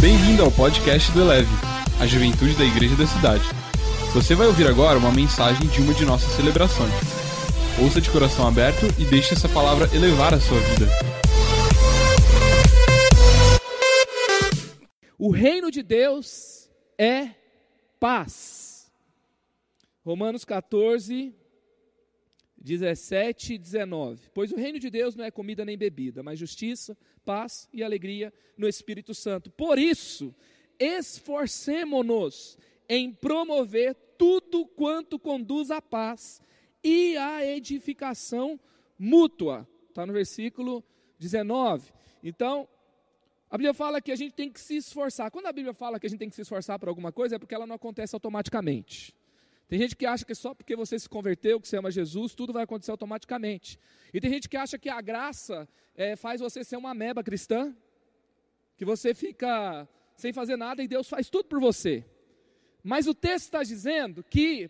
Bem-vindo ao podcast do Eleve, a juventude da igreja da cidade. Você vai ouvir agora uma mensagem de uma de nossas celebrações. Ouça de coração aberto e deixe essa palavra elevar a sua vida. O reino de Deus é paz. Romanos 14, 17 e 19. Pois o reino de Deus não é comida nem bebida, mas justiça, paz e alegria no Espírito Santo. Por isso, esforcemo-nos em promover tudo quanto conduz à paz e à edificação mútua. Está no versículo 19. Então, a Bíblia fala que a gente tem que se esforçar. Quando a Bíblia fala que a gente tem que se esforçar para alguma coisa, é porque ela não acontece automaticamente. Tem gente que acha que só porque você se converteu, que você ama Jesus, tudo vai acontecer automaticamente. E tem gente que acha que a graça é, faz você ser uma meba cristã, que você fica sem fazer nada e Deus faz tudo por você. Mas o texto está dizendo que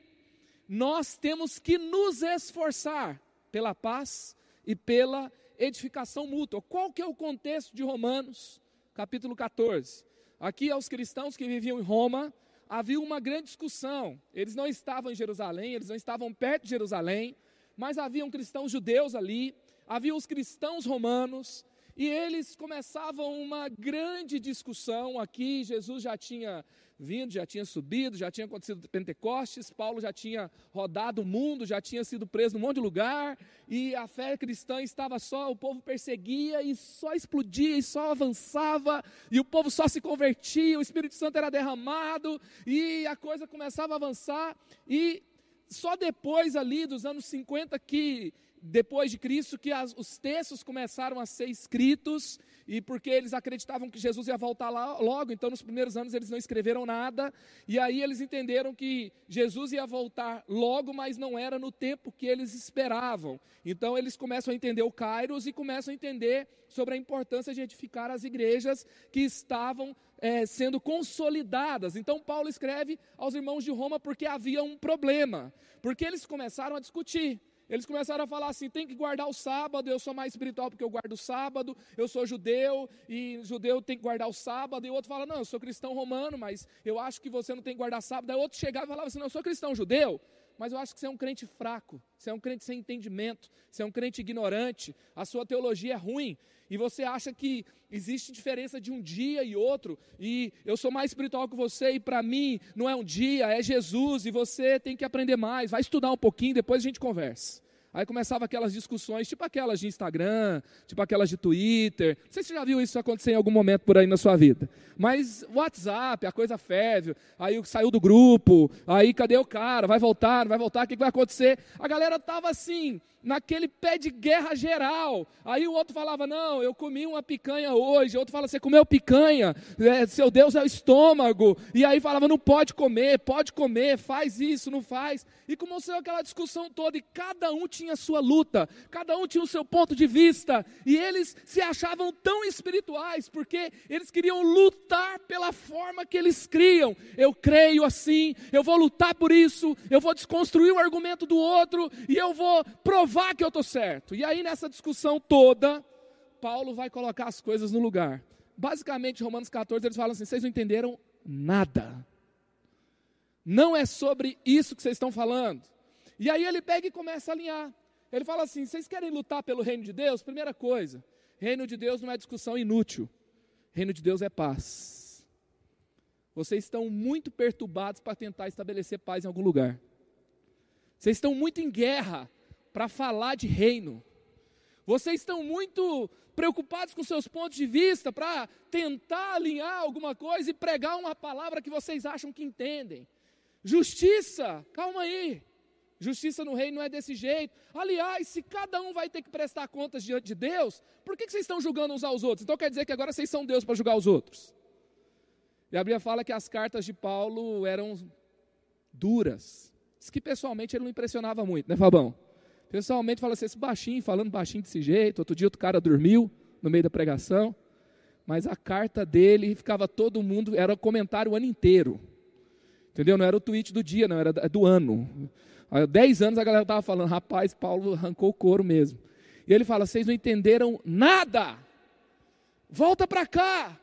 nós temos que nos esforçar pela paz e pela edificação mútua. Qual que é o contexto de Romanos, capítulo 14? Aqui aos cristãos que viviam em Roma, havia uma grande discussão. Eles não estavam em Jerusalém, eles não estavam perto de Jerusalém, mas haviam cristãos judeus ali, havia os cristãos romanos, e eles começavam uma grande discussão aqui. Jesus já tinha vindo, já tinha subido, já tinha acontecido Pentecostes, Paulo já tinha rodado o mundo, já tinha sido preso num monte de lugar, e a fé cristã estava só, o povo perseguia e só explodia e só avançava, e o povo só se convertia, o Espírito Santo era derramado, e a coisa começava a avançar, e só depois ali dos anos 50 que depois de Cristo que as, os textos começaram a ser escritos e porque eles acreditavam que Jesus ia voltar lá logo, então nos primeiros anos eles não escreveram nada, e aí eles entenderam que Jesus ia voltar logo, mas não era no tempo que eles esperavam. Então eles começam a entender o Kairos e começam a entender sobre a importância de edificar as igrejas que estavam é, sendo consolidadas. Então Paulo escreve aos irmãos de Roma porque havia um problema, porque eles começaram a discutir. Eles começaram a falar assim: tem que guardar o sábado, eu sou mais espiritual porque eu guardo o sábado, eu sou judeu e judeu tem que guardar o sábado. E o outro fala: não, eu sou cristão romano, mas eu acho que você não tem que guardar sábado. Aí outro chegava e falava assim: não, eu sou cristão judeu, mas eu acho que você é um crente fraco, você é um crente sem entendimento, você é um crente ignorante, a sua teologia é ruim, e você acha que existe diferença de um dia e outro, e eu sou mais espiritual que você, e para mim não é um dia, é Jesus, e você tem que aprender mais, vai estudar um pouquinho, depois a gente conversa. Aí começava aquelas discussões, tipo aquelas de Instagram, tipo aquelas de Twitter. Não sei se você já viu isso acontecer em algum momento por aí na sua vida. Mas WhatsApp, a coisa ferve, aí saiu do grupo, aí cadê o cara? Vai voltar, vai voltar, o que vai acontecer? A galera tava assim, naquele pé de guerra geral. Aí o outro falava: Não, eu comi uma picanha hoje. O outro fala: Você comeu picanha, é, seu Deus é o estômago. E aí falava: Não pode comer, pode comer, faz isso, não faz. E começou aquela discussão toda, e cada um tinha sua luta, cada um tinha o seu ponto de vista, e eles se achavam tão espirituais, porque eles queriam lutar pela forma que eles criam. Eu creio assim, eu vou lutar por isso, eu vou desconstruir o argumento do outro, e eu vou provar provar que eu estou certo. E aí, nessa discussão toda, Paulo vai colocar as coisas no lugar. Basicamente, Romanos 14, eles falam assim: vocês não entenderam nada. Não é sobre isso que vocês estão falando. E aí ele pega e começa a alinhar. Ele fala assim: vocês querem lutar pelo reino de Deus? Primeira coisa, reino de Deus não é discussão inútil. Reino de Deus é paz. Vocês estão muito perturbados para tentar estabelecer paz em algum lugar. Vocês estão muito em guerra para falar de reino. Vocês estão muito preocupados com seus pontos de vista para tentar alinhar alguma coisa e pregar uma palavra que vocês acham que entendem. Justiça, calma aí. Justiça no reino não é desse jeito. Aliás, se cada um vai ter que prestar contas diante de Deus, por que, vocês estão julgando uns aos outros? Então quer dizer que agora vocês são Deus para julgar os outros. E a Bíblia fala que as cartas de Paulo eram duras. Diz que pessoalmente ele não impressionava muito, né, Fabão? Pessoalmente fala assim, esse baixinho, falando baixinho desse jeito. Outro dia outro cara dormiu no meio da pregação. Mas a carta dele ficava todo mundo, era comentário o ano inteiro. Entendeu? Não era o tweet do dia, não, era do ano. Há 10 anos a galera estava falando, rapaz, Paulo arrancou o couro mesmo. E ele fala: vocês não entenderam nada. Volta para cá.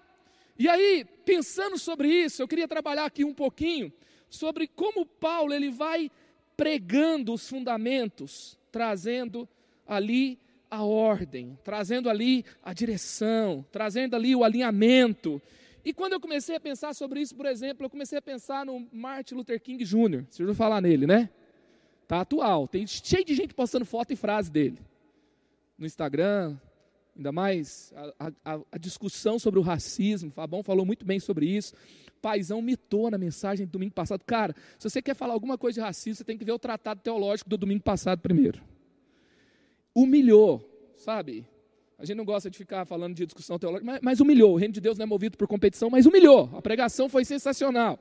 E aí, pensando sobre isso, eu queria trabalhar aqui um pouquinho sobre como Paulo ele vai pregando os fundamentos, trazendo ali a ordem, trazendo ali a direção, trazendo ali o alinhamento. E quando eu comecei a pensar sobre isso, por exemplo, eu comecei a pensar no Martin Luther King Jr. Você ouviu falar nele, né? Tá atual, tem cheio de gente postando foto e frase dele no Instagram, ainda mais a, a, a discussão sobre o racismo. Fabão falou muito bem sobre isso. Paizão mitou na mensagem do domingo passado. Cara, se você quer falar alguma coisa de racismo, você tem que ver o tratado teológico do domingo passado primeiro. Humilhou, sabe? A gente não gosta de ficar falando de discussão teológica, mas, mas humilhou. O reino de Deus não é movido por competição, mas humilhou. A pregação foi sensacional.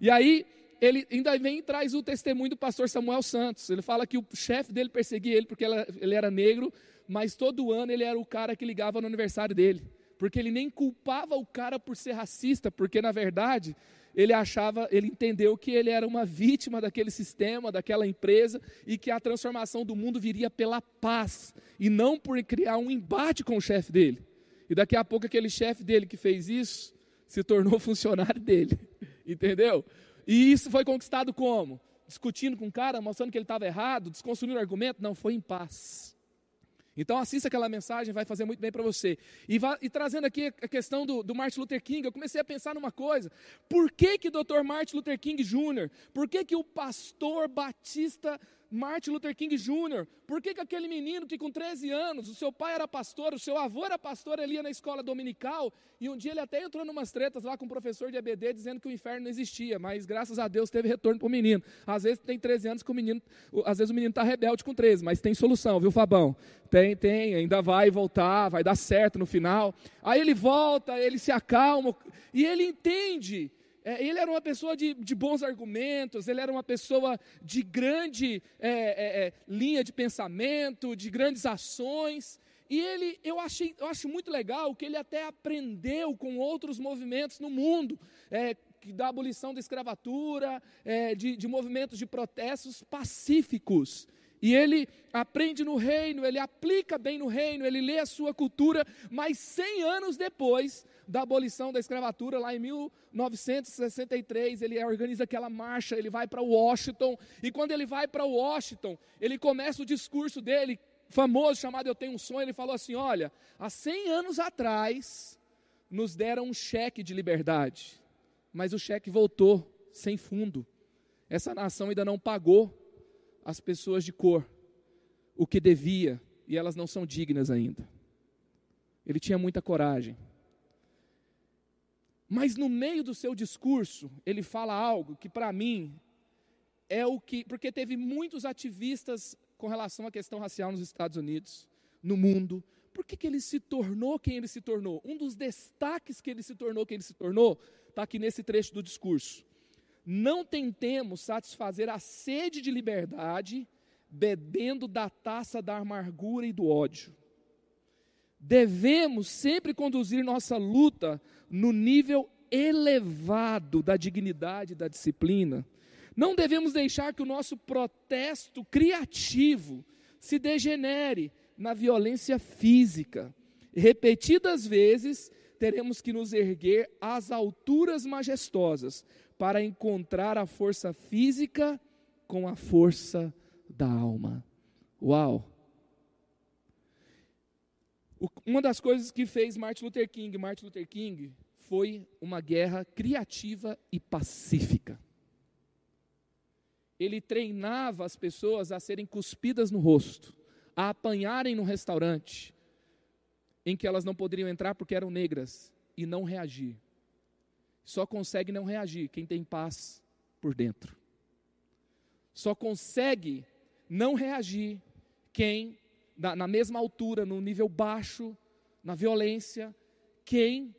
E aí, ele ainda vem e traz o testemunho do pastor Samuel Santos. Ele fala que o chefe dele perseguia ele porque ele era negro, mas todo ano ele era o cara que ligava no aniversário dele porque ele nem culpava o cara por ser racista, porque na verdade ele achava, ele entendeu que ele era uma vítima daquele sistema, daquela empresa e que a transformação do mundo viria pela paz e não por criar um embate com o chefe dele. E daqui a pouco aquele chefe dele que fez isso se tornou funcionário dele, entendeu? E isso foi conquistado como? Discutindo com o cara, mostrando que ele estava errado, desconstruindo o argumento? Não, foi em paz. Então assista aquela mensagem, vai fazer muito bem para você. E, e, trazendo aqui a questão do, do, Martin Luther King, eu comecei a pensar numa coisa. Por que que Dr. Martin Luther King Jr., por que que o pastor batista Martin Luther King Jr. Por que, que aquele menino que com 13 anos, o seu pai era pastor, o seu avô era pastor, ele ia na escola dominical, e um dia ele até entrou numas tretas lá com o professor de EBD dizendo que o inferno não existia, mas graças a Deus teve retorno para o menino. Às vezes tem 13 anos que o menino, às vezes o menino está rebelde com 13, mas tem solução, viu Fabão? Tem, tem, ainda vai voltar, vai dar certo no final. Aí ele volta, ele se acalma, e ele entende é, ele era uma pessoa de, de, bons argumentos, ele era uma pessoa de grande é, é, é, linha de pensamento, de grandes ações. E ele, eu, achei, eu acho muito legal que ele até aprendeu com outros movimentos no mundo, é, da abolição da escravatura, é, de, de movimentos de protestos pacíficos. E ele aprende no reino, ele aplica bem no reino, ele lê a sua cultura, mas 100 anos depois da abolição da escravatura, lá em 1963, ele organiza aquela marcha, ele vai para Washington, e quando ele vai para Washington, ele começa o discurso dele, famoso, chamado Eu Tenho um Sonho, ele falou assim: Olha, há 100 anos atrás, nos deram um cheque de liberdade, mas o cheque voltou sem fundo, essa nação ainda não pagou as pessoas de cor o que devia e elas não são dignas ainda. Ele tinha muita coragem. Mas no meio do seu discurso, ele fala algo que para mim é o que. Porque teve muitos ativistas com relação à questão racial nos Estados Unidos, no mundo. Por que, que ele se tornou quem ele se tornou? Um dos destaques que ele se tornou quem ele se tornou está aqui nesse trecho do discurso. Não tentemos satisfazer a sede de liberdade bebendo da taça da amargura e do ódio. Devemos sempre conduzir nossa luta no nível elevado da dignidade e da disciplina. Não devemos deixar que o nosso protesto criativo se degenere na violência física. Repetidas vezes, teremos que nos erguer às alturas majestosas para encontrar a força física com a força da alma. Uau! Uma das coisas que fez Martin Luther King, Martin Luther King, foi uma guerra criativa e pacífica. Ele treinava as pessoas a serem cuspidas no rosto, a apanharem no restaurante, em que elas não poderiam entrar porque eram negras, e não reagir. Só consegue não reagir quem tem paz por dentro. Só consegue não reagir quem, na, na mesma altura, no nível baixo, na violência, quem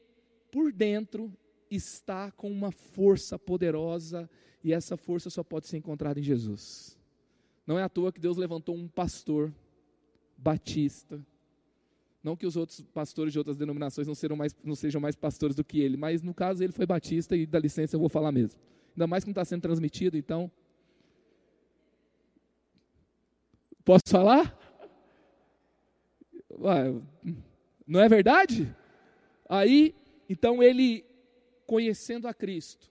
por dentro está com uma força poderosa e essa força só pode ser encontrada em Jesus. Não é à toa que Deus levantou um pastor batista não que os outros pastores de outras denominações não, mais, não sejam mais pastores do que ele, mas no caso ele foi batista e dá licença eu vou falar mesmo. Ainda mais que não está sendo transmitido, então. Posso falar? Ué, não é verdade? Aí então ele, conhecendo a Cristo,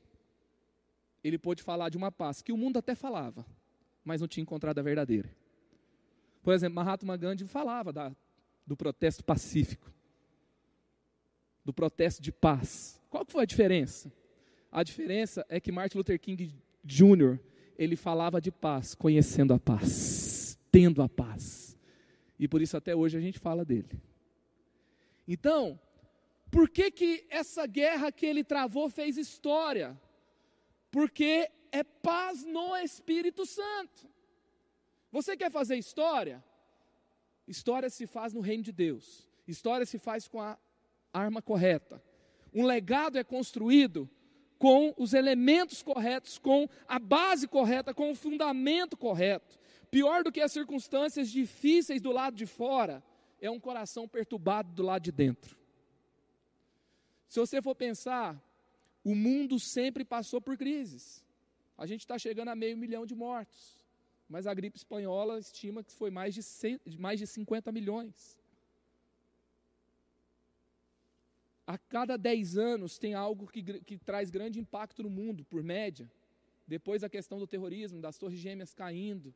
ele pôde falar de uma paz que o mundo até falava, mas não tinha encontrado a verdadeira. Por exemplo, Mahatma Gandhi falava da, do protesto pacífico, do protesto de paz. Qual foi a diferença? A diferença é que Martin Luther King Jr., ele falava de paz, conhecendo a paz, tendo a paz. E por isso até hoje a gente fala dele. Então, por que que essa guerra que ele travou fez história? Porque é paz no Espírito Santo. Você quer fazer história? História se faz no reino de Deus. História se faz com a arma correta. Um legado é construído com os elementos corretos, com a base correta, com o fundamento correto. Pior do que as circunstâncias difíceis do lado de fora é um coração perturbado do lado de dentro. Se você for pensar, o mundo sempre passou por crises. A gente está chegando a meio milhão de mortos mas a gripe espanhola estima que foi mais de, 100, mais de 50 milhões. A cada 10 anos tem algo que, que traz grande impacto no mundo, por média. Depois a questão do terrorismo, das torres gêmeas caindo.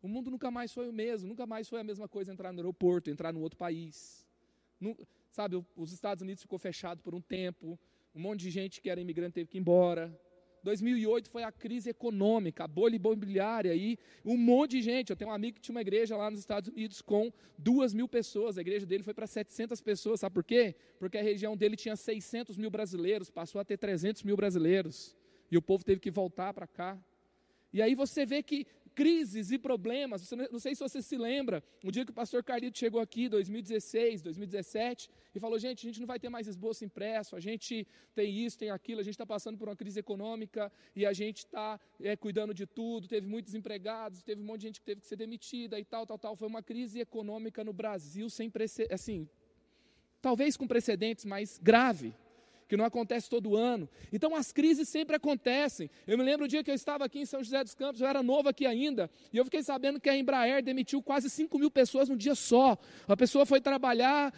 O mundo nunca mais foi o mesmo, nunca mais foi a mesma coisa entrar no aeroporto, entrar no outro país. sabe, os Estados Unidos ficou fechado por um tempo, um monte de gente que era imigrante teve que ir embora. 2008 foi a crise econômica, a bolha imobiliária aí, um monte de gente. Eu tenho um amigo que tinha uma igreja lá nos Estados Unidos com duas mil pessoas, a igreja dele foi para 700 pessoas, sabe por quê? Porque a região dele tinha 600 mil brasileiros, passou a ter 300 mil brasileiros, e o povo teve que voltar para cá. E aí você vê que crises e problemas. Não sei se você se lembra, um dia que o pastor Carlito chegou aqui, 2016, 2017, e falou: gente, a gente não vai ter mais esboço impresso, a gente tem isso, tem aquilo, a gente está passando por uma crise econômica e a gente está é, cuidando de tudo. Teve muitos empregados, teve um monte de gente que teve que ser demitida e tal, tal, tal. Foi uma crise econômica no Brasil sem precedentes, assim, talvez com precedentes, mas grave que não acontece todo ano. Então as crises sempre acontecem. Eu me lembro o dia que eu estava aqui em São José dos Campos, eu era novo aqui ainda, e eu fiquei sabendo que a Embraer demitiu quase 5 mil pessoas num dia só. A pessoa foi trabalhar,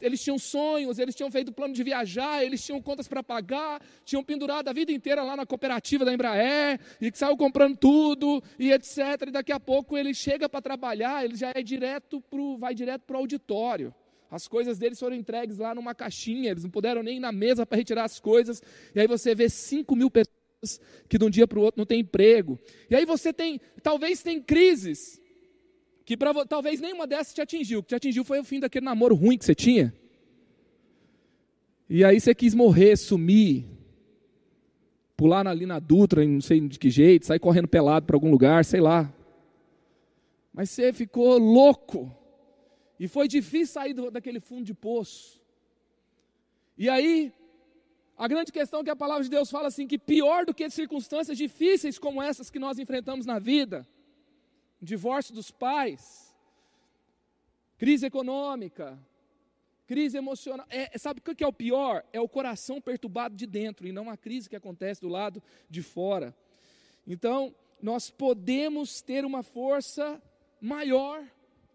eles tinham sonhos, eles tinham feito plano de viajar, eles tinham contas para pagar, tinham pendurado a vida inteira lá na cooperativa da Embraer, e que saiu comprando tudo, e etc. E daqui a pouco ele chega para trabalhar, ele já é direto pro, vai direto para o auditório. As coisas deles foram entregues lá numa caixinha, eles não puderam nem ir na mesa para retirar as coisas. E aí você vê 5 mil pessoas que de um dia para o outro não tem emprego. E aí você tem, talvez tem crises, que pra, talvez nenhuma dessas te atingiu. O que te atingiu foi o fim daquele namoro ruim que você tinha. E aí você quis morrer, sumir, pular ali na Dutra, não sei de que jeito, sair correndo pelado para algum lugar, sei lá. Mas você ficou louco e foi difícil sair daquele fundo de poço. E aí, a grande questão é que a palavra de Deus fala assim: que pior do que circunstâncias difíceis como essas que nós enfrentamos na vida, divórcio dos pais, crise econômica, crise emocional. É, sabe o que é o pior? É o coração perturbado de dentro e não a crise que acontece do lado de fora. Então, nós podemos ter uma força maior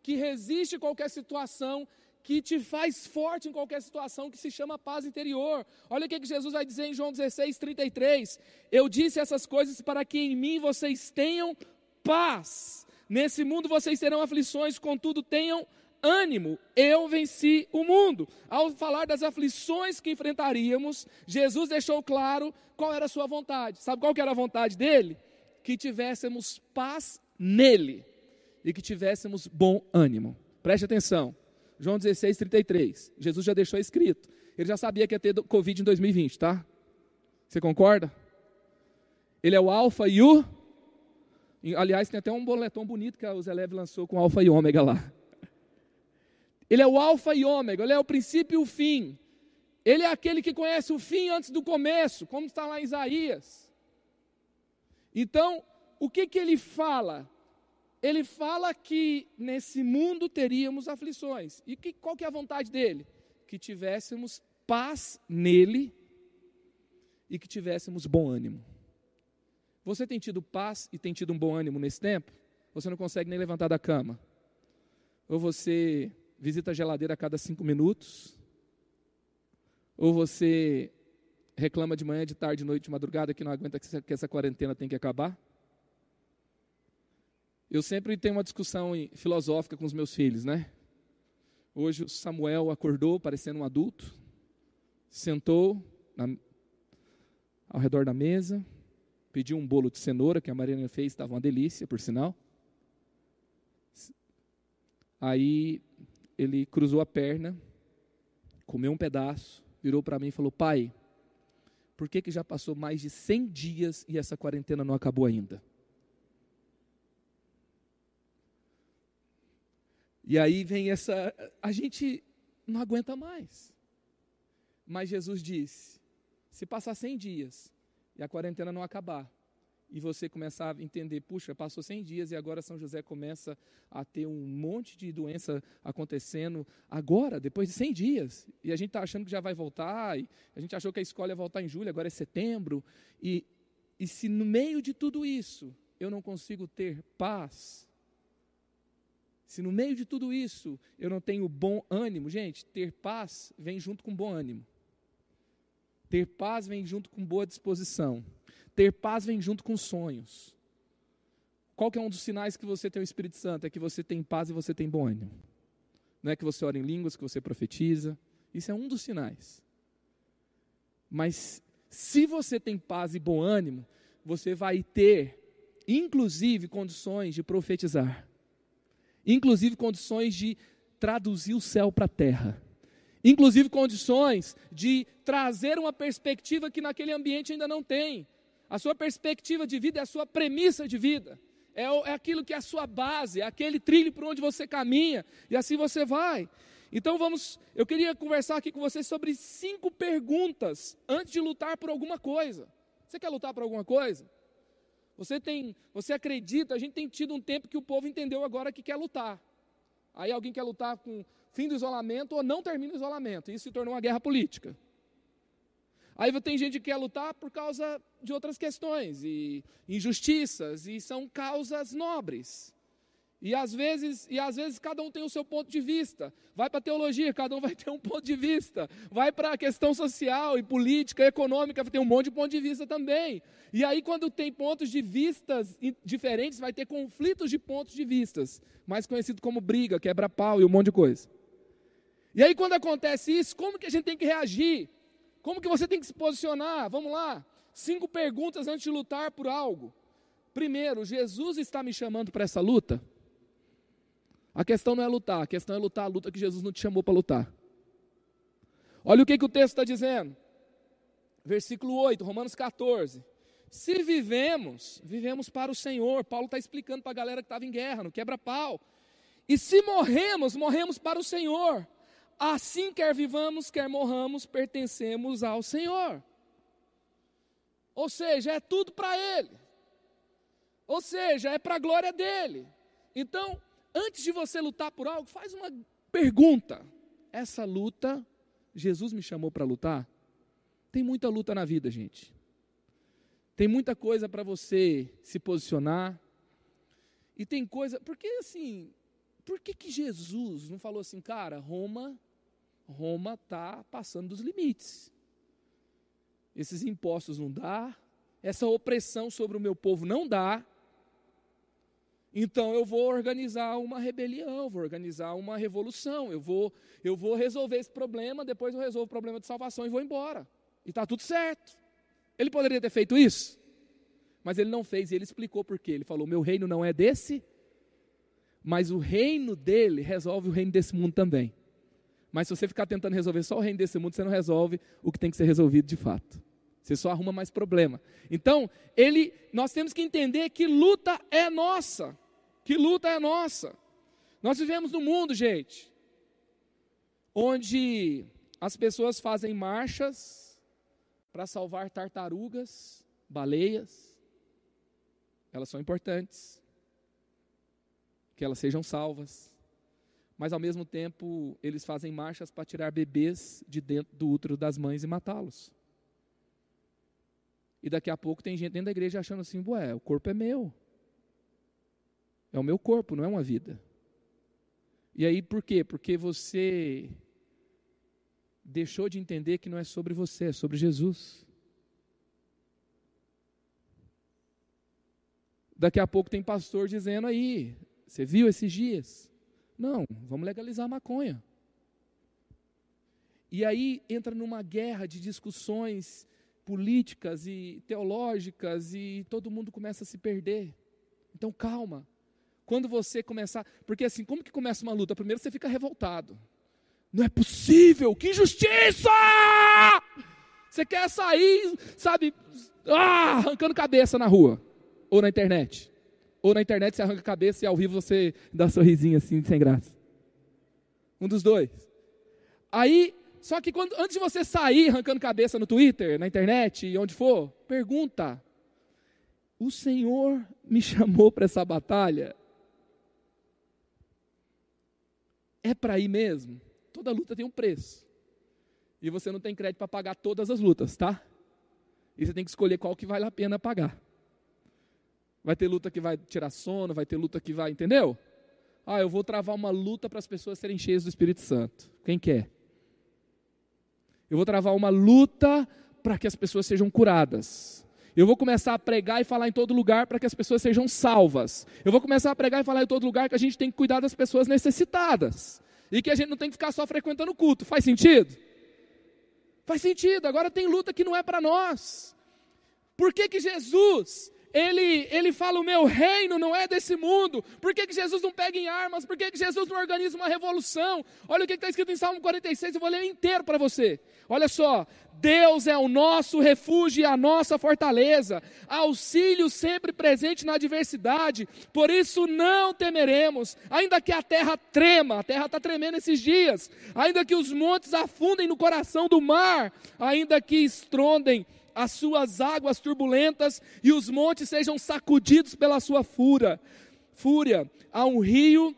que resiste qualquer situação, que te faz forte em qualquer situação, que se chama paz interior. Olha o que Jesus vai dizer em João 16, 33. Eu disse essas coisas para que em mim vocês tenham paz. Nesse mundo vocês terão aflições, contudo tenham ânimo, eu venci o mundo. Ao falar das aflições que enfrentaríamos, Jesus deixou claro qual era a sua vontade. Sabe qual que era a vontade dele? Que tivéssemos paz nele e que tivéssemos bom ânimo. Preste atenção. João 16, 33. Jesus já deixou escrito. Ele já sabia que ia ter Covid em 2020, tá? Você concorda? Ele é o Alfa e o. Aliás, tem até um boletom bonito que o Zé Leve lançou com Alfa e Ômega lá. Ele é o Alfa e Ômega, ele é o princípio e o fim. Ele é aquele que conhece o fim antes do começo, como está lá em Isaías. Então, o que, que ele fala? Ele fala que nesse mundo teríamos aflições. E que, qual que é a vontade dele? Que tivéssemos paz nele e que tivéssemos bom ânimo. Você tem tido paz e tem tido um bom ânimo nesse tempo? Você não consegue nem levantar da cama? Ou você visita a geladeira a cada cinco minutos? Ou você reclama de manhã, de tarde, de noite, de madrugada que não aguenta que essa quarentena tem que acabar? Eu sempre tenho uma discussão filosófica com os meus filhos, né? Hoje o Samuel acordou parecendo um adulto, sentou na, ao redor da mesa, pediu um bolo de cenoura que a Mariana fez, estava uma delícia, por sinal. Aí ele cruzou a perna, comeu um pedaço, virou para mim e falou: Pai, por que, que já passou mais de 100 dias e essa quarentena não acabou ainda? E aí vem essa. A gente não aguenta mais. Mas Jesus disse: se passar 100 dias e a quarentena não acabar, e você começar a entender, puxa, passou 100 dias e agora São José começa a ter um monte de doença acontecendo agora, depois de 100 dias, e a gente está achando que já vai voltar, e a gente achou que a escola ia voltar em julho, agora é setembro, e, e se no meio de tudo isso eu não consigo ter paz, se no meio de tudo isso eu não tenho bom ânimo, gente, ter paz vem junto com bom ânimo. Ter paz vem junto com boa disposição. Ter paz vem junto com sonhos. Qual que é um dos sinais que você tem o Espírito Santo? É que você tem paz e você tem bom ânimo. Não é que você ora em línguas, que você profetiza. Isso é um dos sinais. Mas se você tem paz e bom ânimo, você vai ter, inclusive, condições de profetizar inclusive condições de traduzir o céu para a terra, inclusive condições de trazer uma perspectiva que naquele ambiente ainda não tem. A sua perspectiva de vida é a sua premissa de vida, é, é aquilo que é a sua base, é aquele trilho por onde você caminha, e assim você vai. Então vamos, eu queria conversar aqui com vocês sobre cinco perguntas antes de lutar por alguma coisa. Você quer lutar por alguma coisa? Você tem, você acredita, a gente tem tido um tempo que o povo entendeu agora que quer lutar. Aí alguém quer lutar com fim do isolamento ou não termina o isolamento. Isso se tornou uma guerra política. Aí tem gente que quer lutar por causa de outras questões e injustiças e são causas nobres. E às vezes, e às vezes cada um tem o seu ponto de vista. Vai para a teologia, cada um vai ter um ponto de vista. Vai para a questão social e política, econômica, tem um monte de ponto de vista também. E aí quando tem pontos de vistas diferentes, vai ter conflitos de pontos de vistas, mais conhecido como briga, quebra-pau e um monte de coisa. E aí quando acontece isso, como que a gente tem que reagir? Como que você tem que se posicionar? Vamos lá. Cinco perguntas antes de lutar por algo. Primeiro, Jesus está me chamando para essa luta? A questão não é lutar, a questão é lutar a luta que Jesus não te chamou para lutar. Olha o que, que o texto está dizendo. Versículo 8, Romanos 14. Se vivemos, vivemos para o Senhor. Paulo está explicando para a galera que estava em guerra, no quebra-pau. E se morremos, morremos para o Senhor. Assim, quer vivamos, quer morramos, pertencemos ao Senhor. Ou seja, é tudo para Ele. Ou seja, é para a glória dele. Então, antes de você lutar por algo, faz uma pergunta. Essa luta, Jesus me chamou para lutar? Tem muita luta na vida, gente. Tem muita coisa para você se posicionar. E tem coisa, porque assim, por que que Jesus não falou assim, cara, Roma, Roma tá passando dos limites. Esses impostos não dá, essa opressão sobre o meu povo não dá. Então eu vou organizar uma rebelião, vou organizar uma revolução, eu vou, eu vou resolver esse problema, depois eu resolvo o problema de salvação e vou embora. E está tudo certo. Ele poderia ter feito isso, mas ele não fez e ele explicou por quê. Ele falou: meu reino não é desse, mas o reino dele resolve o reino desse mundo também. Mas se você ficar tentando resolver só o reino desse mundo, você não resolve o que tem que ser resolvido de fato. Você só arruma mais problema. Então, ele, nós temos que entender que luta é nossa. Que luta é nossa? Nós vivemos num mundo, gente, onde as pessoas fazem marchas para salvar tartarugas, baleias. Elas são importantes. Que elas sejam salvas. Mas ao mesmo tempo, eles fazem marchas para tirar bebês de dentro do útero das mães e matá-los. E daqui a pouco tem gente dentro da igreja achando assim: ué, o corpo é meu. É o meu corpo, não é uma vida. E aí por quê? Porque você deixou de entender que não é sobre você, é sobre Jesus. Daqui a pouco tem pastor dizendo aí, você viu esses dias? Não, vamos legalizar a maconha. E aí entra numa guerra de discussões políticas e teológicas e todo mundo começa a se perder. Então calma. Quando você começar, porque assim, como que começa uma luta? Primeiro você fica revoltado. Não é possível, que injustiça! Você quer sair, sabe, ah, arrancando cabeça na rua ou na internet. Ou na internet você arranca cabeça e ao vivo você dá um sorrisinho assim, sem graça. Um dos dois. Aí, só que quando, antes de você sair arrancando cabeça no Twitter, na internet e onde for, pergunta: O Senhor me chamou para essa batalha? É para ir mesmo? Toda luta tem um preço. E você não tem crédito para pagar todas as lutas, tá? E você tem que escolher qual que vale a pena pagar. Vai ter luta que vai tirar sono, vai ter luta que vai, entendeu? Ah, eu vou travar uma luta para as pessoas serem cheias do Espírito Santo. Quem quer? Eu vou travar uma luta para que as pessoas sejam curadas. Eu vou começar a pregar e falar em todo lugar para que as pessoas sejam salvas. Eu vou começar a pregar e falar em todo lugar que a gente tem que cuidar das pessoas necessitadas. E que a gente não tem que ficar só frequentando o culto. Faz sentido? Faz sentido. Agora tem luta que não é para nós. Por que, que Jesus ele, ele fala: o meu reino não é desse mundo. Por que, que Jesus não pega em armas? Por que, que Jesus não organiza uma revolução? Olha o que está escrito em Salmo 46, eu vou ler inteiro para você. Olha só: Deus é o nosso refúgio e a nossa fortaleza, auxílio sempre presente na adversidade, por isso não temeremos, ainda que a terra trema, a terra está tremendo esses dias, ainda que os montes afundem no coração do mar, ainda que estrondem as suas águas turbulentas e os montes sejam sacudidos pela sua fúria. Fúria, há um rio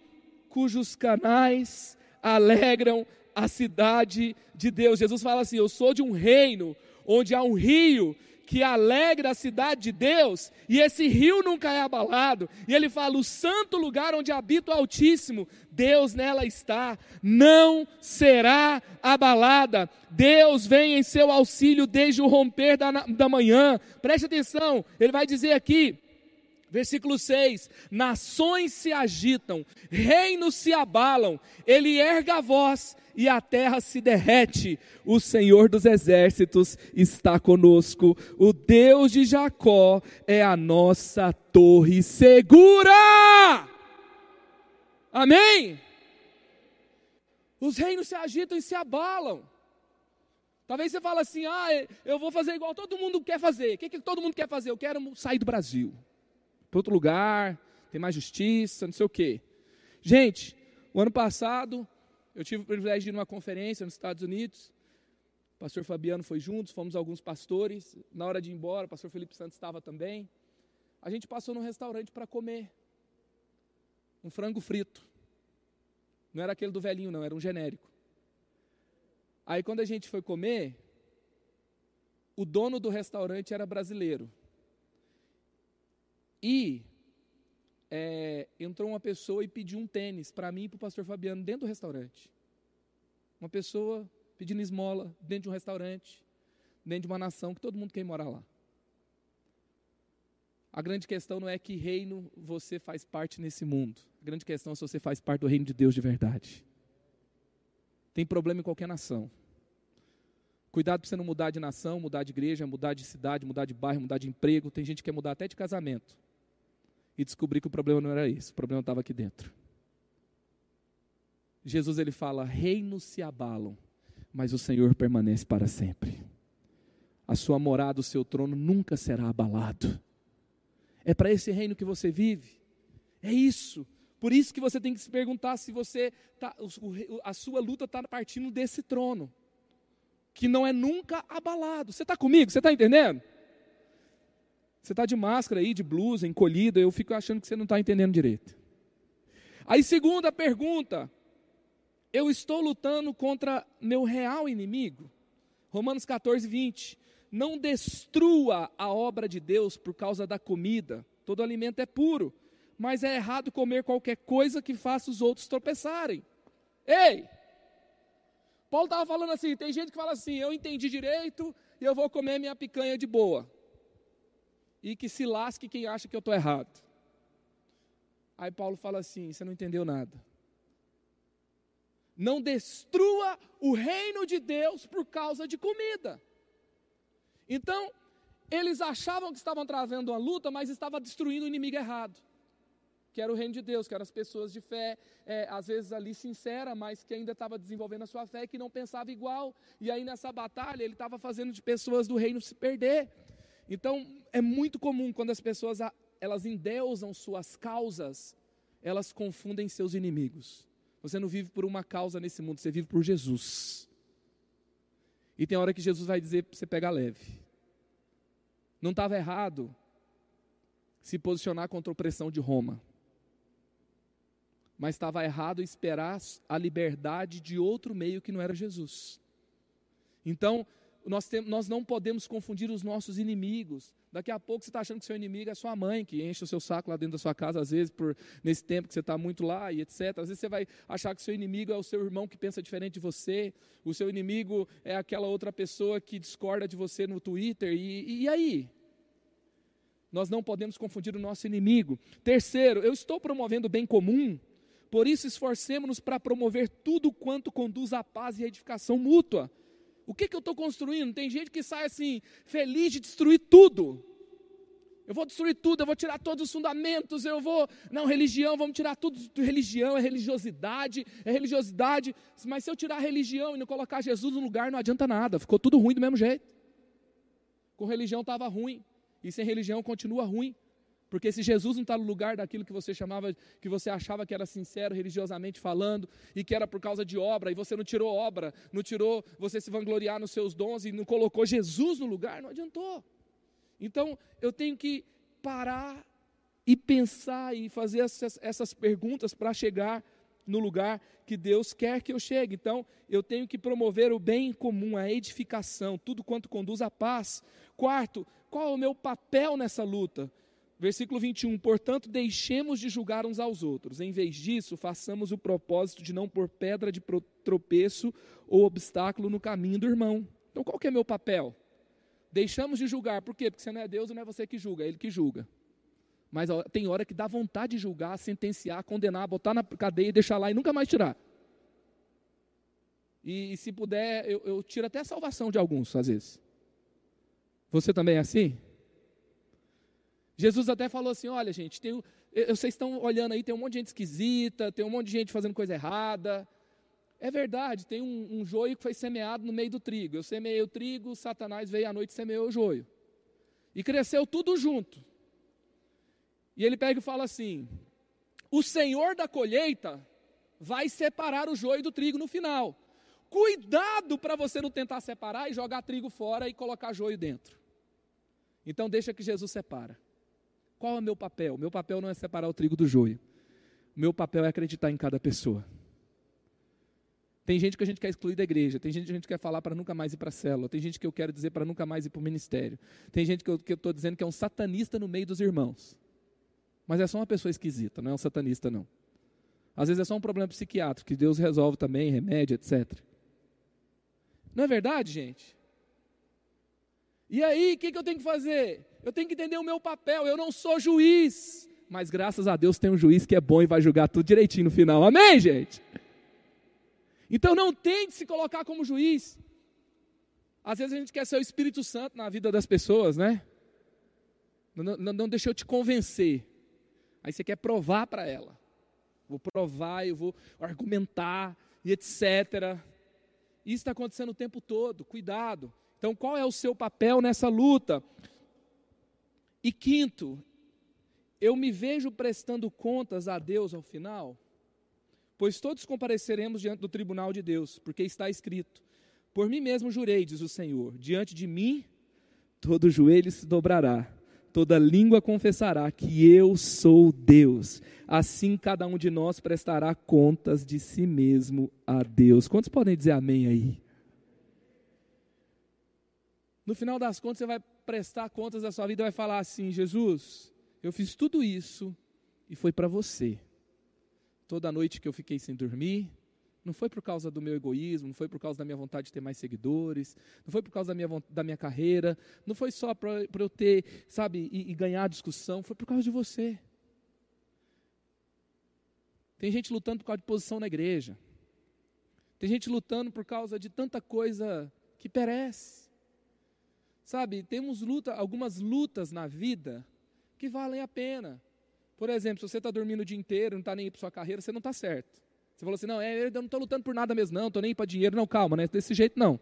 cujos canais alegram a cidade de Deus. Jesus fala assim: Eu sou de um reino onde há um rio que alegra a cidade de Deus, e esse rio nunca é abalado. E ele fala: o santo lugar onde habita o Altíssimo, Deus nela está, não será abalada. Deus vem em seu auxílio desde o romper da, da manhã. Preste atenção, ele vai dizer aqui, Versículo 6: Nações se agitam, reinos se abalam, ele erga a voz e a terra se derrete. O Senhor dos exércitos está conosco, o Deus de Jacó é a nossa torre segura. Amém? Os reinos se agitam e se abalam. Talvez você fale assim: ah, eu vou fazer igual todo mundo quer fazer. O que, que todo mundo quer fazer? Eu quero sair do Brasil para outro lugar, tem mais justiça, não sei o quê. Gente, o ano passado, eu tive o privilégio de ir numa conferência nos Estados Unidos. O pastor Fabiano foi junto, fomos alguns pastores. Na hora de ir embora, o pastor Felipe Santos estava também. A gente passou num restaurante para comer um frango frito. Não era aquele do velhinho, não, era um genérico. Aí quando a gente foi comer, o dono do restaurante era brasileiro. E é, entrou uma pessoa e pediu um tênis para mim e para o pastor Fabiano dentro do restaurante. Uma pessoa pedindo esmola dentro de um restaurante, dentro de uma nação que todo mundo quer morar lá. A grande questão não é que reino você faz parte nesse mundo. A grande questão é se você faz parte do reino de Deus de verdade. Tem problema em qualquer nação. Cuidado para você não mudar de nação, mudar de igreja, mudar de cidade, mudar de bairro, mudar de emprego. Tem gente que quer mudar até de casamento e descobri que o problema não era esse, o problema estava aqui dentro. Jesus ele fala: reinos se abalam, mas o Senhor permanece para sempre. A sua morada, o seu trono nunca será abalado. É para esse reino que você vive. É isso. Por isso que você tem que se perguntar se você tá, a sua luta está partindo desse trono, que não é nunca abalado. Você está comigo? Você está entendendo? Você está de máscara aí, de blusa, encolhida, eu fico achando que você não está entendendo direito. Aí, segunda pergunta, eu estou lutando contra meu real inimigo? Romanos 14, 20. Não destrua a obra de Deus por causa da comida, todo alimento é puro, mas é errado comer qualquer coisa que faça os outros tropeçarem. Ei! Paulo estava falando assim: tem gente que fala assim, eu entendi direito e eu vou comer minha picanha de boa. E que se lasque quem acha que eu estou errado. Aí Paulo fala assim: você não entendeu nada. Não destrua o reino de Deus por causa de comida. Então, eles achavam que estavam trazendo uma luta, mas estavam destruindo o inimigo errado. Que era o reino de Deus, que eram as pessoas de fé, é, às vezes ali sincera, mas que ainda estava desenvolvendo a sua fé, que não pensava igual. E aí nessa batalha ele estava fazendo de pessoas do reino se perder. Então é muito comum quando as pessoas elas endeusam suas causas, elas confundem seus inimigos. Você não vive por uma causa nesse mundo, você vive por Jesus. E tem hora que Jesus vai dizer para você pegar leve. Não estava errado se posicionar contra a opressão de Roma. Mas estava errado esperar a liberdade de outro meio que não era Jesus. Então, nós, tem, nós não podemos confundir os nossos inimigos. Daqui a pouco você está achando que seu inimigo é sua mãe, que enche o seu saco lá dentro da sua casa, às vezes, por nesse tempo que você está muito lá e etc. Às vezes você vai achar que seu inimigo é o seu irmão que pensa diferente de você, o seu inimigo é aquela outra pessoa que discorda de você no Twitter, e, e aí? Nós não podemos confundir o nosso inimigo. Terceiro, eu estou promovendo o bem comum, por isso esforcemos-nos para promover tudo quanto conduz à paz e à edificação mútua. O que, que eu estou construindo? Tem gente que sai assim, feliz de destruir tudo. Eu vou destruir tudo, eu vou tirar todos os fundamentos, eu vou. Não, religião, vamos tirar tudo de religião, é religiosidade, é religiosidade. Mas se eu tirar a religião e não colocar Jesus no lugar, não adianta nada, ficou tudo ruim do mesmo jeito. Com religião estava ruim, e sem religião continua ruim. Porque se Jesus não está no lugar daquilo que você chamava, que você achava que era sincero religiosamente falando, e que era por causa de obra, e você não tirou obra, não tirou você se vangloriar nos seus dons e não colocou Jesus no lugar, não adiantou. Então eu tenho que parar e pensar e fazer essas, essas perguntas para chegar no lugar que Deus quer que eu chegue. Então, eu tenho que promover o bem comum, a edificação, tudo quanto conduz à paz. Quarto, qual é o meu papel nessa luta? Versículo 21, portanto, deixemos de julgar uns aos outros. Em vez disso, façamos o propósito de não pôr pedra de tropeço ou obstáculo no caminho do irmão. Então, qual que é meu papel? Deixamos de julgar, por quê? Porque você não é Deus e não é você que julga, é Ele que julga. Mas tem hora que dá vontade de julgar, sentenciar, condenar, botar na cadeia e deixar lá e nunca mais tirar. E, e se puder, eu, eu tiro até a salvação de alguns, às vezes. Você também é assim? Jesus até falou assim: olha, gente, tem, vocês estão olhando aí, tem um monte de gente esquisita, tem um monte de gente fazendo coisa errada. É verdade, tem um, um joio que foi semeado no meio do trigo. Eu semeei o trigo, Satanás veio à noite e semeou o joio. E cresceu tudo junto. E ele pega e fala assim: o Senhor da colheita vai separar o joio do trigo no final. Cuidado para você não tentar separar e jogar trigo fora e colocar joio dentro. Então deixa que Jesus separa. Qual é o meu papel? Meu papel não é separar o trigo do joio. Meu papel é acreditar em cada pessoa. Tem gente que a gente quer excluir da igreja, tem gente que a gente quer falar para nunca mais ir para a célula, tem gente que eu quero dizer para nunca mais ir para o ministério, tem gente que eu estou dizendo que é um satanista no meio dos irmãos. Mas é só uma pessoa esquisita, não é um satanista, não. Às vezes é só um problema psiquiátrico, que Deus resolve também, remédio, etc. Não é verdade, gente? E aí, o que, que eu tenho que fazer? Eu tenho que entender o meu papel. Eu não sou juiz. Mas graças a Deus tem um juiz que é bom e vai julgar tudo direitinho no final. Amém, gente? Então não tente se colocar como juiz. Às vezes a gente quer ser o Espírito Santo na vida das pessoas, né? Não, não, não deixa eu te convencer. Aí você quer provar para ela. Vou provar, eu vou argumentar e etc. Isso está acontecendo o tempo todo. Cuidado. Então, qual é o seu papel nessa luta? E quinto, eu me vejo prestando contas a Deus ao final, pois todos compareceremos diante do tribunal de Deus, porque está escrito: Por mim mesmo jurei, diz o Senhor, diante de mim todo joelho se dobrará, toda língua confessará que eu sou Deus. Assim cada um de nós prestará contas de si mesmo a Deus. Quantos podem dizer amém aí? No final das contas, você vai prestar contas da sua vida vai falar assim: Jesus, eu fiz tudo isso e foi para você. Toda noite que eu fiquei sem dormir, Não foi por causa do meu egoísmo, não foi por causa da minha vontade de ter mais seguidores, não foi por causa da minha, da minha carreira, não foi só para eu ter, sabe, e, e ganhar discussão, foi por causa de você. Tem gente lutando por causa de posição na igreja. Tem gente lutando por causa de tanta coisa que perece. Sabe, temos luta, algumas lutas na vida que valem a pena. Por exemplo, se você está dormindo o dia inteiro, não está nem aí para sua carreira, você não está certo. Você falou assim, não, é, eu não estou lutando por nada mesmo, não, estou nem para dinheiro, não, calma, né? Desse jeito não.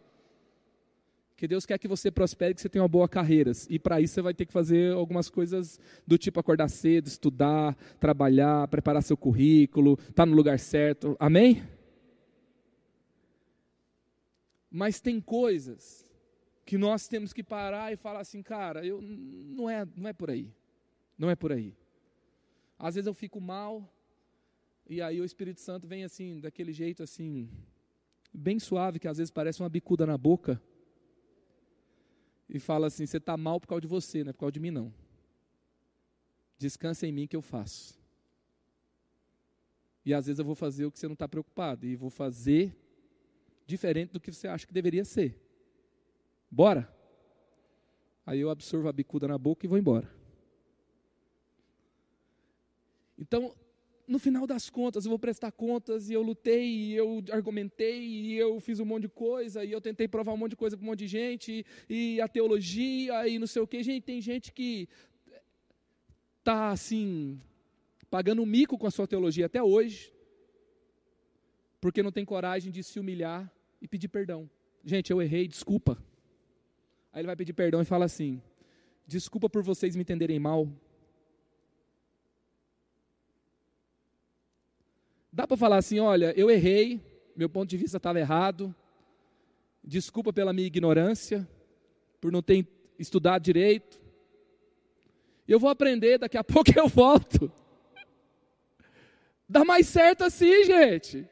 Que Deus quer que você prospere, que você tenha uma boa carreira. E para isso você vai ter que fazer algumas coisas do tipo acordar cedo, estudar, trabalhar, preparar seu currículo, estar tá no lugar certo. Amém? Mas tem coisas que nós temos que parar e falar assim, cara, eu não é, não é por aí. Não é por aí. Às vezes eu fico mal, e aí o Espírito Santo vem assim, daquele jeito assim, bem suave, que às vezes parece uma bicuda na boca. E fala assim: você está mal por causa de você, não é por causa de mim, não. Descansa em mim que eu faço. E às vezes eu vou fazer o que você não está preocupado. E vou fazer diferente do que você acha que deveria ser. Bora? Aí eu absorvo a bicuda na boca e vou embora. Então, no final das contas, eu vou prestar contas e eu lutei, e eu argumentei, e eu fiz um monte de coisa, e eu tentei provar um monte de coisa para um monte de gente, e, e a teologia, e não sei o que. Gente, tem gente que está assim, pagando um mico com a sua teologia até hoje, porque não tem coragem de se humilhar e pedir perdão. Gente, eu errei, desculpa. Aí ele vai pedir perdão e fala assim: desculpa por vocês me entenderem mal Dá para falar assim: olha, eu errei, meu ponto de vista estava errado, desculpa pela minha ignorância, por não ter estudado direito. Eu vou aprender, daqui a pouco eu volto. Dá mais certo assim, gente.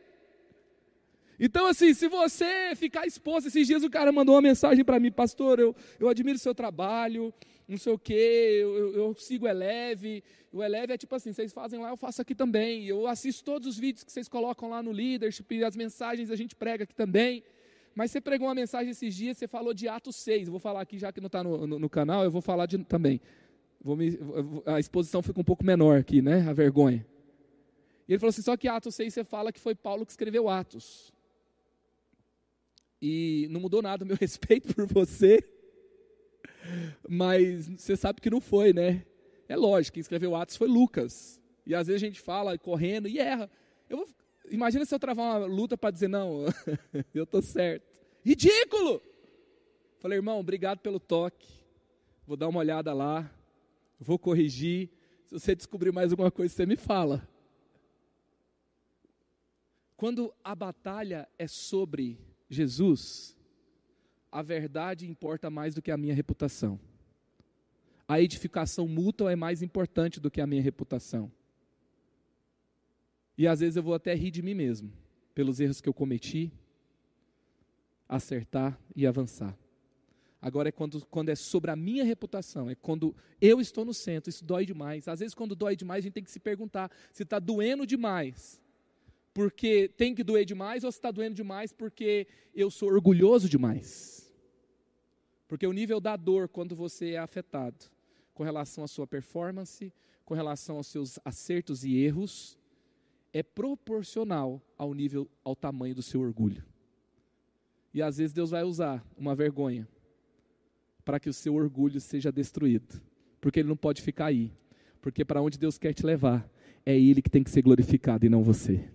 Então, assim, se você ficar exposto, esses dias o cara mandou uma mensagem para mim, pastor, eu, eu admiro o seu trabalho, não sei o quê, eu, eu sigo o Eleve. O Eleve é tipo assim, vocês fazem lá, eu faço aqui também. Eu assisto todos os vídeos que vocês colocam lá no Leadership, as mensagens a gente prega aqui também. Mas você pregou uma mensagem esses dias, você falou de Atos 6. Eu vou falar aqui, já que não está no, no, no, canal, eu vou falar de, também. Vou me, a exposição fica um pouco menor aqui, né? A vergonha. E ele falou assim: só que Atos 6 você fala que foi Paulo que escreveu Atos. E não mudou nada o meu respeito por você. Mas você sabe que não foi, né? É lógico, quem escreveu Atos foi Lucas. E às vezes a gente fala correndo e erra. Eu vou, imagina se eu travar uma luta para dizer, não, eu estou certo. Ridículo! Falei, irmão, obrigado pelo toque. Vou dar uma olhada lá. Vou corrigir. Se você descobrir mais alguma coisa, você me fala. Quando a batalha é sobre Jesus, a verdade importa mais do que a minha reputação. A edificação mútua é mais importante do que a minha reputação. E às vezes eu vou até rir de mim mesmo, pelos erros que eu cometi, acertar e avançar. Agora é quando, quando é sobre a minha reputação, é quando eu estou no centro, isso dói demais. Às vezes, quando dói demais, a gente tem que se perguntar se está doendo demais, porque tem que doer demais, ou se está doendo demais porque eu sou orgulhoso demais. Porque o nível da dor, quando você é afetado com relação à sua performance, com relação aos seus acertos e erros, é proporcional ao nível, ao tamanho do seu orgulho. E às vezes Deus vai usar uma vergonha para que o seu orgulho seja destruído, porque ele não pode ficar aí. Porque para onde Deus quer te levar, é ele que tem que ser glorificado e não você.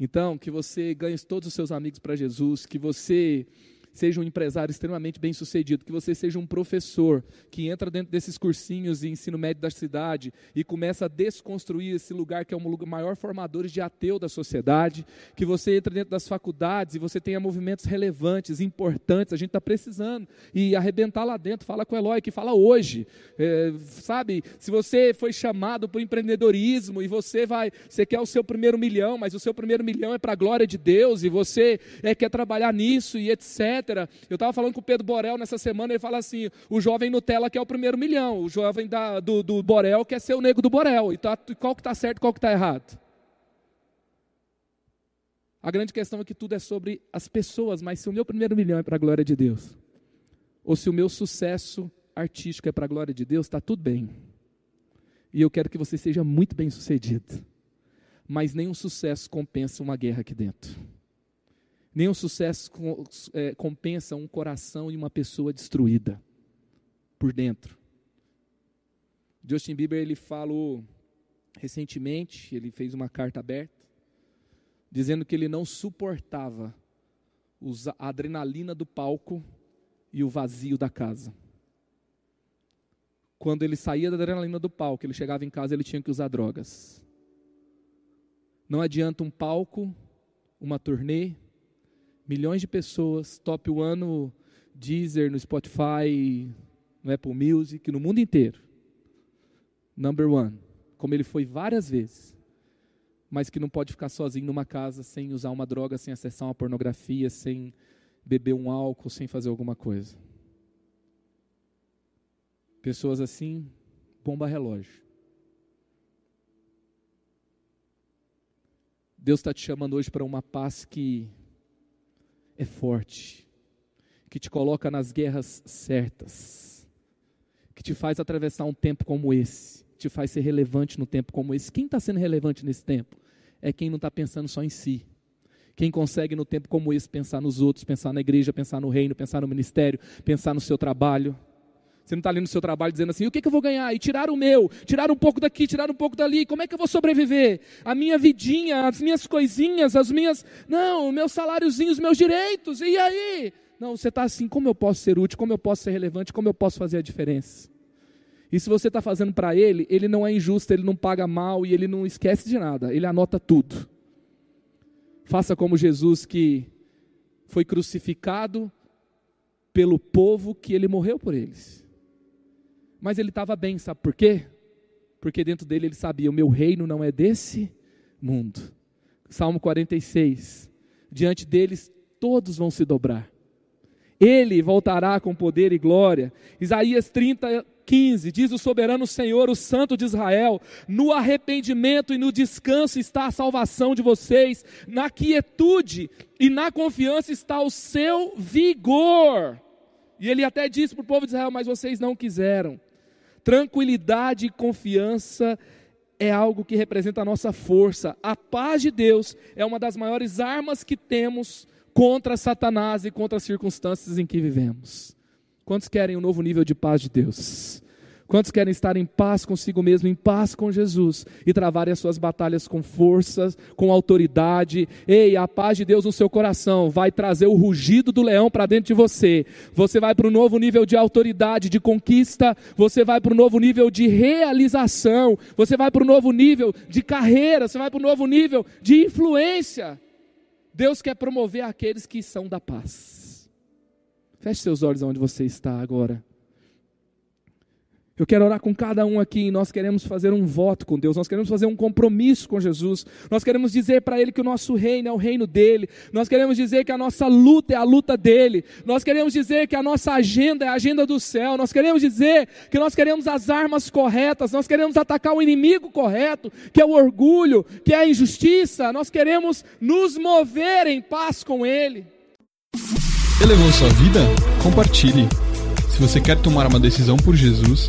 Então, que você ganhe todos os seus amigos para Jesus, que você seja um empresário extremamente bem sucedido, que você seja um professor que entra dentro desses cursinhos de ensino médio da cidade e começa a desconstruir esse lugar que é um maior formador de ateu da sociedade, que você entra dentro das faculdades e você tenha movimentos relevantes, importantes, a gente está precisando, e arrebentar lá dentro, fala com o Eloy, que fala hoje, é, sabe, se você foi chamado para o empreendedorismo e você vai, você quer o seu primeiro milhão, mas o seu primeiro milhão é para a glória de Deus, e você é, quer trabalhar nisso e etc., eu estava falando com o Pedro Borel nessa semana, ele fala assim: o jovem Nutella quer o primeiro milhão, o jovem da, do, do Borel quer ser o nego do Borel. E tá, qual que está certo qual que está errado? A grande questão é que tudo é sobre as pessoas, mas se o meu primeiro milhão é para a glória de Deus, ou se o meu sucesso artístico é para a glória de Deus, está tudo bem. E eu quero que você seja muito bem sucedido. Mas nenhum sucesso compensa uma guerra aqui dentro. Nenhum sucesso é, compensa um coração e uma pessoa destruída por dentro. Justin Bieber ele falou recentemente, ele fez uma carta aberta dizendo que ele não suportava a adrenalina do palco e o vazio da casa. Quando ele saía da adrenalina do palco, ele chegava em casa, ele tinha que usar drogas. Não adianta um palco, uma turnê, milhões de pessoas, top one no Deezer, no Spotify, no Apple Music, no mundo inteiro. Number one, como ele foi várias vezes mas que não pode ficar sozinho numa casa sem usar uma droga, sem acessar uma pornografia, sem beber um álcool, sem fazer alguma coisa. Pessoas assim, bomba relógio. Deus está te chamando hoje para uma paz que é forte, que te coloca nas guerras certas, que te faz atravessar um tempo como esse, te faz ser relevante no tempo como esse. Quem está sendo relevante nesse tempo? é quem não está pensando só em si. Quem consegue, no tempo como esse, pensar nos outros, pensar na igreja, pensar no reino, pensar no ministério, pensar no seu trabalho. Você não está ali no seu trabalho dizendo assim: o que, que, eu vou ganhar? E tirar o meu, tirar um pouco daqui, tirar um pouco dali, como é que eu vou sobreviver? A minha vidinha, as minhas coisinhas, as minhas. Não, o meu saláriozinho, os meus direitos, e aí? Não, você está assim: como eu posso ser útil, como eu posso ser relevante, como eu posso fazer a diferença? E se você está fazendo para ele, ele não é injusto, ele não paga mal e ele não esquece de nada, ele anota tudo. Faça como Jesus que foi crucificado pelo povo que ele morreu por eles. Mas ele estava bem, sabe por quê? Porque dentro dele ele sabia: o meu reino não é desse mundo. Salmo 46. Diante deles todos vão se dobrar. Ele voltará com poder e glória. Isaías 30, 15, diz o soberano Senhor, o Santo de Israel: no arrependimento e no descanso está a salvação de vocês, na quietude e na confiança está o seu vigor. E ele até disse para o povo de Israel: Mas vocês não quiseram. Tranquilidade e confiança é algo que representa a nossa força. A paz de Deus é uma das maiores armas que temos contra Satanás e contra as circunstâncias em que vivemos. Quantos querem um novo nível de paz de Deus? Quantos querem estar em paz consigo mesmo, em paz com Jesus e travarem as suas batalhas com forças, com autoridade? Ei, a paz de Deus no seu coração vai trazer o rugido do leão para dentro de você. Você vai para um novo nível de autoridade, de conquista, você vai para um novo nível de realização, você vai para um novo nível de carreira, você vai para um novo nível de influência. Deus quer promover aqueles que são da paz. Feche seus olhos onde você está agora. Eu quero orar com cada um aqui. Nós queremos fazer um voto com Deus, nós queremos fazer um compromisso com Jesus. Nós queremos dizer para Ele que o nosso reino é o reino dele. Nós queremos dizer que a nossa luta é a luta dele. Nós queremos dizer que a nossa agenda é a agenda do céu. Nós queremos dizer que nós queremos as armas corretas. Nós queremos atacar o inimigo correto, que é o orgulho, que é a injustiça. Nós queremos nos mover em paz com Ele. Elevou sua vida? Compartilhe. Se você quer tomar uma decisão por Jesus,